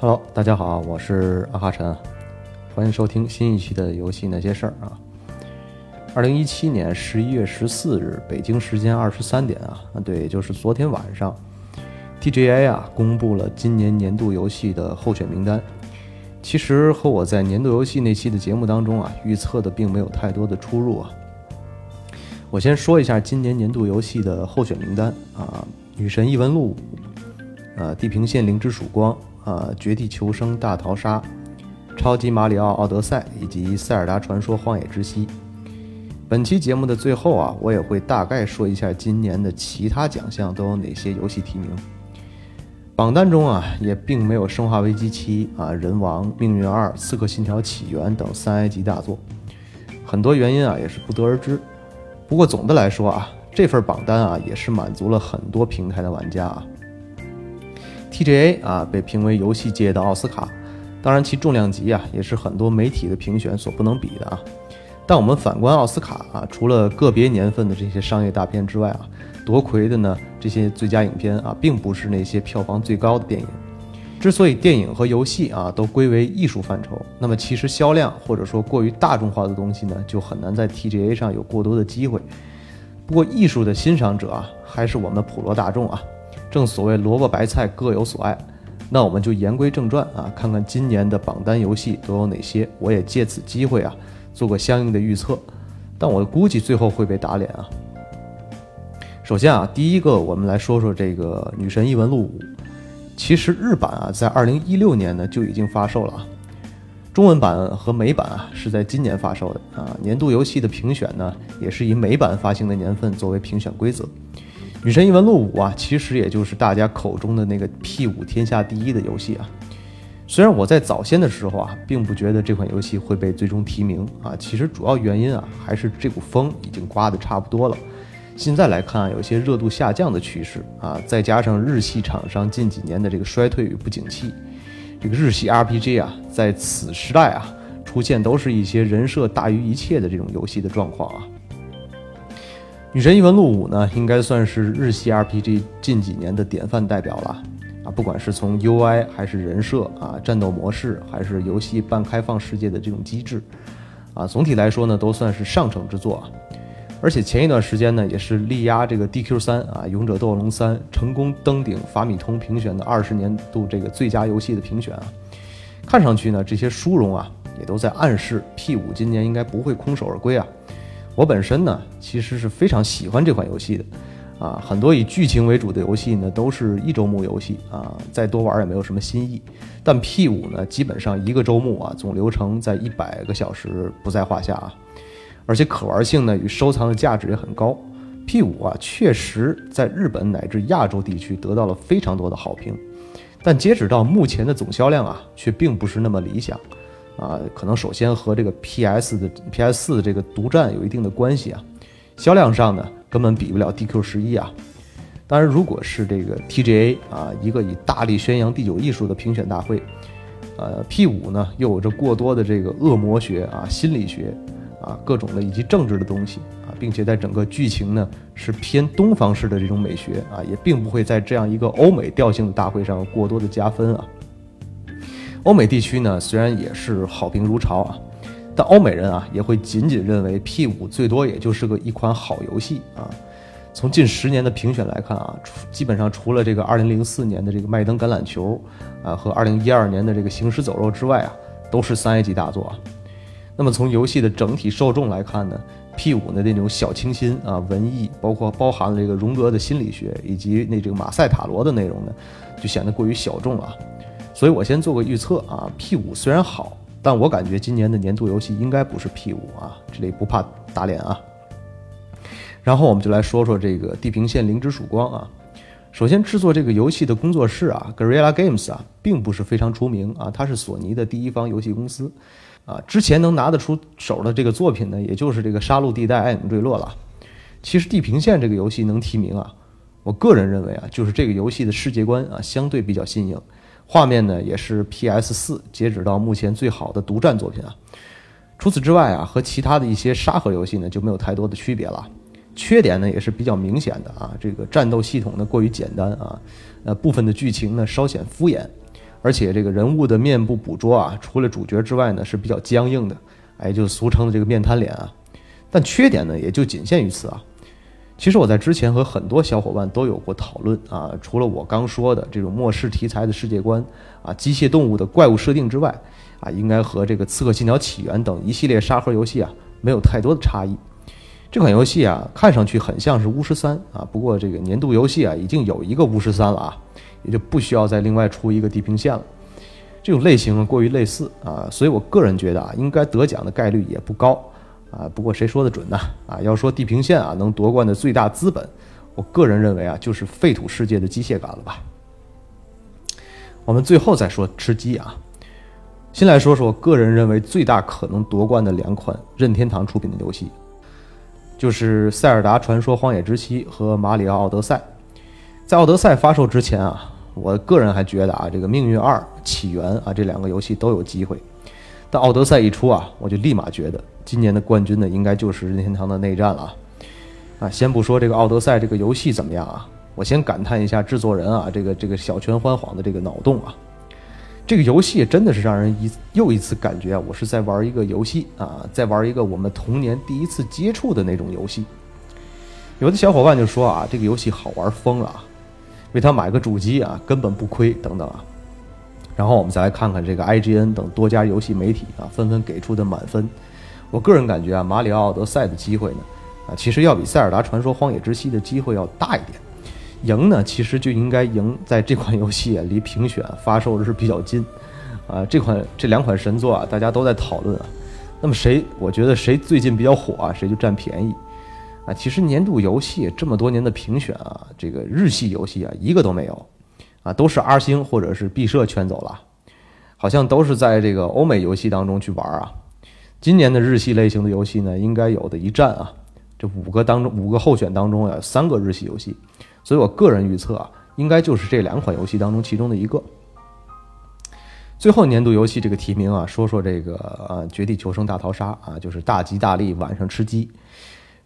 Hello，大家好，我是阿哈晨，欢迎收听新一期的游戏那些事儿啊。二零一七年十一月十四日，北京时间二十三点啊，啊对，就是昨天晚上，TGA 啊公布了今年年度游戏的候选名单。其实和我在年度游戏那期的节目当中啊预测的并没有太多的出入啊。我先说一下今年年度游戏的候选名单啊，《女神异闻录》呃，《地平线：零之曙光》啊，《绝地求生：大逃杀》、《超级马里奥奥德赛》以及《塞尔达传说：荒野之息》。本期节目的最后啊，我也会大概说一下今年的其他奖项都有哪些游戏提名。榜单中啊，也并没有《生化危机七》啊、《人王》、《命运二》、《刺客信条：起源》等三 A 级大作，很多原因啊也是不得而知。不过总的来说啊，这份榜单啊也是满足了很多平台的玩家啊。TGA 啊被评为游戏界的奥斯卡，当然其重量级啊也是很多媒体的评选所不能比的啊。但我们反观奥斯卡啊，除了个别年份的这些商业大片之外啊。夺魁的呢，这些最佳影片啊，并不是那些票房最高的电影。之所以电影和游戏啊都归为艺术范畴，那么其实销量或者说过于大众化的东西呢，就很难在 TGA 上有过多的机会。不过艺术的欣赏者啊，还是我们普罗大众啊。正所谓萝卜白菜各有所爱，那我们就言归正传啊，看看今年的榜单游戏都有哪些。我也借此机会啊，做个相应的预测，但我估计最后会被打脸啊。首先啊，第一个我们来说说这个《女神异闻录五》。其实日版啊，在二零一六年呢就已经发售了啊。中文版和美版啊是在今年发售的啊。年度游戏的评选呢，也是以美版发行的年份作为评选规则。《女神异闻录五》啊，其实也就是大家口中的那个 P 五天下第一的游戏啊。虽然我在早先的时候啊，并不觉得这款游戏会被最终提名啊，其实主要原因啊，还是这股风已经刮得差不多了。现在来看啊，有些热度下降的趋势啊，再加上日系厂商近几年的这个衰退与不景气，这个日系 RPG 啊，在此时代啊，出现都是一些人设大于一切的这种游戏的状况啊。女神异闻录五呢，应该算是日系 RPG 近几年的典范代表了啊，不管是从 UI 还是人设啊，战斗模式还是游戏半开放世界的这种机制啊，总体来说呢，都算是上乘之作啊。而且前一段时间呢，也是力压这个 DQ 三啊，《勇者斗龙三》成功登顶法米通评选的二十年度这个最佳游戏的评选啊。看上去呢，这些殊荣啊，也都在暗示 P 五今年应该不会空手而归啊。我本身呢，其实是非常喜欢这款游戏的啊。很多以剧情为主的游戏呢，都是一周目游戏啊，再多玩也没有什么新意。但 P 五呢，基本上一个周目啊，总流程在一百个小时不在话下啊。而且可玩性呢与收藏的价值也很高，P 五啊确实在日本乃至亚洲地区得到了非常多的好评，但截止到目前的总销量啊却并不是那么理想，啊可能首先和这个 PS 的 PS 四这个独占有一定的关系啊，销量上呢根本比不了 DQ 十一啊，当然如果是这个 TGA 啊一个以大力宣扬第九艺术的评选大会，呃 P 五呢又有着过多的这个恶魔学啊心理学。啊，各种的以及政治的东西啊，并且在整个剧情呢是偏东方式的这种美学啊，也并不会在这样一个欧美调性的大会上过多的加分啊。欧美地区呢虽然也是好评如潮啊，但欧美人啊也会仅仅认为 P 五最多也就是个一款好游戏啊。从近十年的评选来看啊，基本上除了这个2004年的这个麦登橄榄球啊和2012年的这个行尸走肉之外啊，都是三 A 级大作啊。那么从游戏的整体受众来看呢，P 五的那种小清新啊、文艺，包括包含了这个荣格的心理学以及那这个马赛塔罗的内容呢，就显得过于小众了。所以我先做个预测啊，P 五虽然好，但我感觉今年的年度游戏应该不是 P 五啊，这里不怕打脸啊。然后我们就来说说这个《地平线：零之曙光》啊。首先制作这个游戏的工作室啊，Guerrilla Games 啊，并不是非常出名啊，它是索尼的第一方游戏公司。啊，之前能拿得出手的这个作品呢，也就是这个《杀戮地带：暗影坠落》了。其实《地平线》这个游戏能提名啊，我个人认为啊，就是这个游戏的世界观啊相对比较新颖，画面呢也是 PS 四截止到目前最好的独占作品啊。除此之外啊，和其他的一些沙盒游戏呢就没有太多的区别了。缺点呢也是比较明显的啊，这个战斗系统呢过于简单啊，呃部分的剧情呢稍显敷衍。而且这个人物的面部捕捉啊，除了主角之外呢是比较僵硬的，哎，就俗称的这个面瘫脸啊。但缺点呢也就仅限于此啊。其实我在之前和很多小伙伴都有过讨论啊，除了我刚说的这种末世题材的世界观啊，机械动物的怪物设定之外啊，应该和这个《刺客信条：起源》等一系列沙盒游戏啊没有太多的差异。这款游戏啊，看上去很像是巫师三啊，不过这个年度游戏啊已经有一个巫师三了啊。也就不需要再另外出一个地平线了，这种类型过于类似啊，所以我个人觉得啊，应该得奖的概率也不高啊。不过谁说的准呢？啊，要说地平线啊能夺冠的最大资本，我个人认为啊，就是废土世界的机械感了吧。我们最后再说吃鸡啊，先来说说个人认为最大可能夺冠的两款任天堂出品的游戏，就是《塞尔达传说：荒野之息》和《马里奥奥德赛》。在奥德赛发售之前啊，我个人还觉得啊，这个《命运二：起源》啊这两个游戏都有机会。但奥德赛一出啊，我就立马觉得今年的冠军呢，应该就是任天堂的内战了。啊，先不说这个奥德赛这个游戏怎么样啊，我先感叹一下制作人啊，这个这个小泉欢晃的这个脑洞啊，这个游戏真的是让人一又一次感觉啊，我是在玩一个游戏啊，在玩一个我们童年第一次接触的那种游戏。有的小伙伴就说啊，这个游戏好玩疯了啊。为他买个主机啊，根本不亏等等啊。然后我们再来看看这个 IGN 等多家游戏媒体啊，纷纷给出的满分。我个人感觉啊，马里奥奥德赛的机会呢，啊，其实要比塞尔达传说荒野之息的机会要大一点。赢呢，其实就应该赢在这款游戏啊离评选发售日比较近。啊，这款这两款神作啊，大家都在讨论啊。那么谁，我觉得谁最近比较火啊，谁就占便宜。啊，其实年度游戏这么多年的评选啊，这个日系游戏啊一个都没有，啊都是 R 星或者是毕设圈走了，好像都是在这个欧美游戏当中去玩啊。今年的日系类型的游戏呢，应该有的一战啊，这五个当中五个候选当中啊，三个日系游戏，所以我个人预测啊，应该就是这两款游戏当中其中的一个。最后年度游戏这个提名啊，说说这个呃《绝地求生大逃杀》啊，就是大吉大利晚上吃鸡。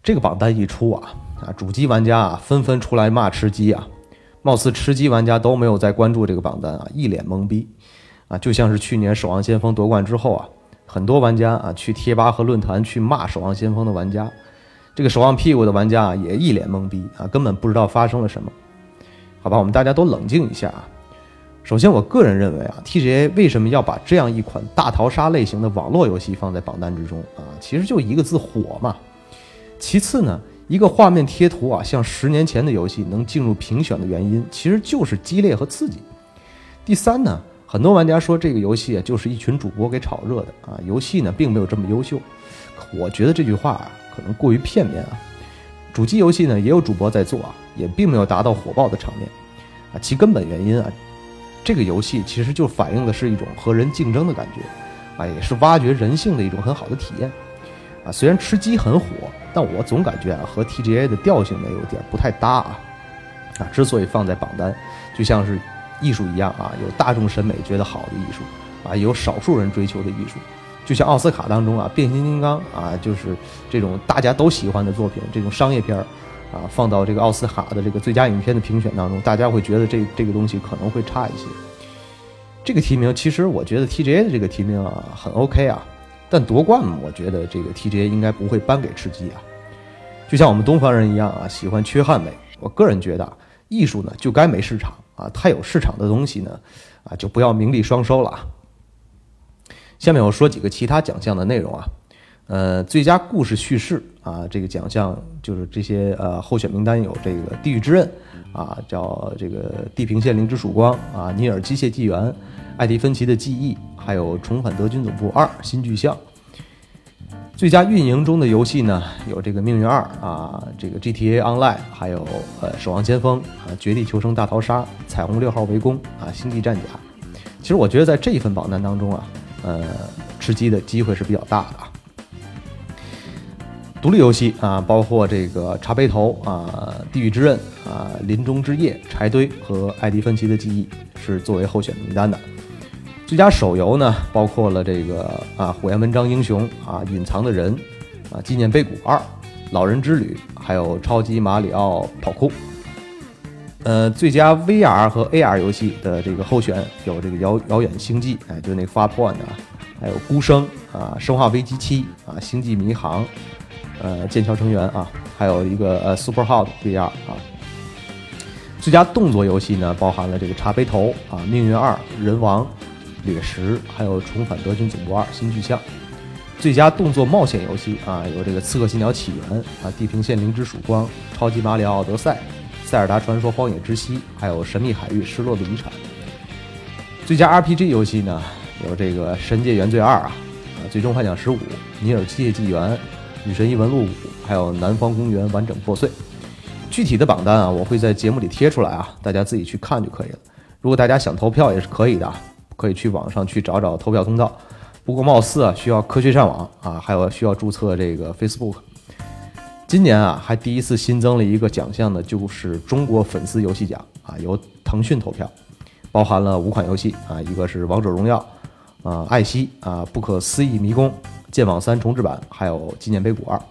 这个榜单一出啊，啊，主机玩家啊纷纷出来骂吃鸡啊，貌似吃鸡玩家都没有在关注这个榜单啊，一脸懵逼啊，就像是去年《守望先锋》夺冠之后啊，很多玩家啊去贴吧和论坛去骂《守望先锋》的玩家，这个守望屁股的玩家啊也一脸懵逼啊，根本不知道发生了什么。好吧，我们大家都冷静一下啊。首先，我个人认为啊，TGA 为什么要把这样一款大逃杀类型的网络游戏放在榜单之中啊？其实就一个字火嘛。其次呢，一个画面贴图啊，像十年前的游戏能进入评选的原因，其实就是激烈和刺激。第三呢，很多玩家说这个游戏啊，就是一群主播给炒热的啊，游戏呢并没有这么优秀。我觉得这句话啊，可能过于片面啊。主机游戏呢也有主播在做啊，也并没有达到火爆的场面啊。其根本原因啊，这个游戏其实就反映的是一种和人竞争的感觉啊，也是挖掘人性的一种很好的体验啊。虽然吃鸡很火。但我总感觉啊，和 TGA 的调性呢有点不太搭啊。啊，之所以放在榜单，就像是艺术一样啊，有大众审美觉得好的艺术啊，有少数人追求的艺术。就像奥斯卡当中啊，变形金刚啊，就是这种大家都喜欢的作品，这种商业片儿啊，放到这个奥斯卡的这个最佳影片的评选当中，大家会觉得这这个东西可能会差一些。这个提名其实我觉得 TGA 的这个提名啊很 OK 啊。但夺冠，我觉得这个 TGA 应该不会颁给吃鸡啊。就像我们东方人一样啊，喜欢缺憾美。我个人觉得啊，艺术呢就该没市场啊，太有市场的东西呢，啊就不要名利双收了啊。下面我说几个其他奖项的内容啊。呃，最佳故事叙事啊，这个奖项就是这些呃候选名单有这个《地狱之刃》啊，叫这个《地平线：零之曙光》啊，《尼尔：机械纪元》。艾迪芬奇的记忆，还有《重返德军总部二：新巨像》。最佳运营中的游戏呢，有这个《命运二》啊，这个 GTA Online，还有呃《守望先锋》啊，《绝地求生大逃杀》、《彩虹六号围攻》啊，《星际战甲》。其实我觉得在这一份榜单当中啊，呃，吃鸡的机会是比较大的啊。独立游戏啊，包括这个《茶杯头》啊，《地狱之刃》啊，《林中之夜》、《柴堆》和艾迪芬奇的记忆是作为候选名单的。最佳手游呢，包括了这个啊，《火焰纹章英雄》啊，《隐藏的人》啊，《纪念碑谷二》《老人之旅》，还有《超级马里奥跑酷》。呃，最佳 VR 和 AR 游戏的这个候选有这个遥遥远星际，哎，就那个 Far Point 啊，还有孤生啊，生化危机七啊，星际迷航，呃，剑桥成员啊，还有一个呃 Super Hot VR 啊。最佳动作游戏呢，包含了这个茶杯头啊，命运二，人王，掠食，还有重返德军总部二，新巨像。最佳动作冒险游戏啊，有这个刺客信条起源啊，地平线零之曙光，超级马里奥奥德赛。塞尔达传说：荒野之息，还有神秘海域：失落的遗产。最佳 RPG 游戏呢，有这个《神界原罪二》啊，啊，《最终幻想十五》、《尼尔：机械纪元》、《女神异闻录五》，还有《南方公园：完整破碎》。具体的榜单啊，我会在节目里贴出来啊，大家自己去看就可以了。如果大家想投票也是可以的，可以去网上去找找投票通道。不过貌似啊，需要科学上网啊，还有需要注册这个 Facebook。今年啊，还第一次新增了一个奖项呢，就是中国粉丝游戏奖啊，由腾讯投票，包含了五款游戏啊，一个是王者荣耀，啊，艾希啊，不可思议迷宫，剑网三重置版，还有纪念碑谷二。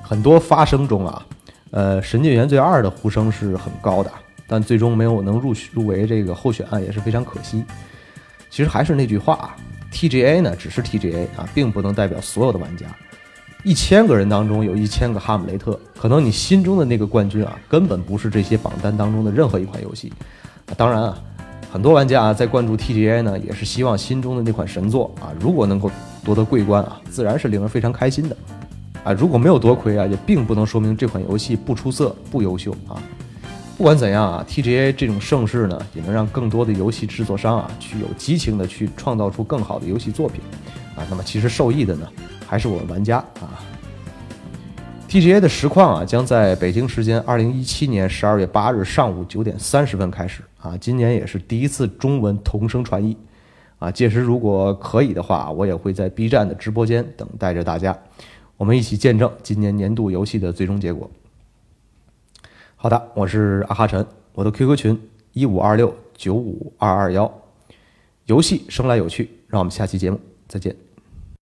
很多发声中啊，呃，神界原罪二的呼声是很高的，但最终没有能入选入围这个候选啊，也是非常可惜。其实还是那句话，TGA 呢只是 TGA 啊，并不能代表所有的玩家。一千个人当中有一千个哈姆雷特，可能你心中的那个冠军啊，根本不是这些榜单当中的任何一款游戏。当然啊，很多玩家啊在关注 TGA 呢，也是希望心中的那款神作啊，如果能够夺得桂冠啊，自然是令人非常开心的。啊，如果没有夺魁啊，也并不能说明这款游戏不出色、不优秀啊。不管怎样啊，TGA 这种盛世呢，也能让更多的游戏制作商啊，去有激情的去创造出更好的游戏作品啊。那么其实受益的呢？还是我们玩家啊！TGA 的实况啊，将在北京时间二零一七年十二月八日上午九点三十分开始啊。今年也是第一次中文同声传译啊。届时如果可以的话，我也会在 B 站的直播间等待着大家，我们一起见证今年年度游戏的最终结果。好的，我是阿哈晨，我的 QQ 群一五二六九五二二幺。游戏生来有趣，让我们下期节目再见。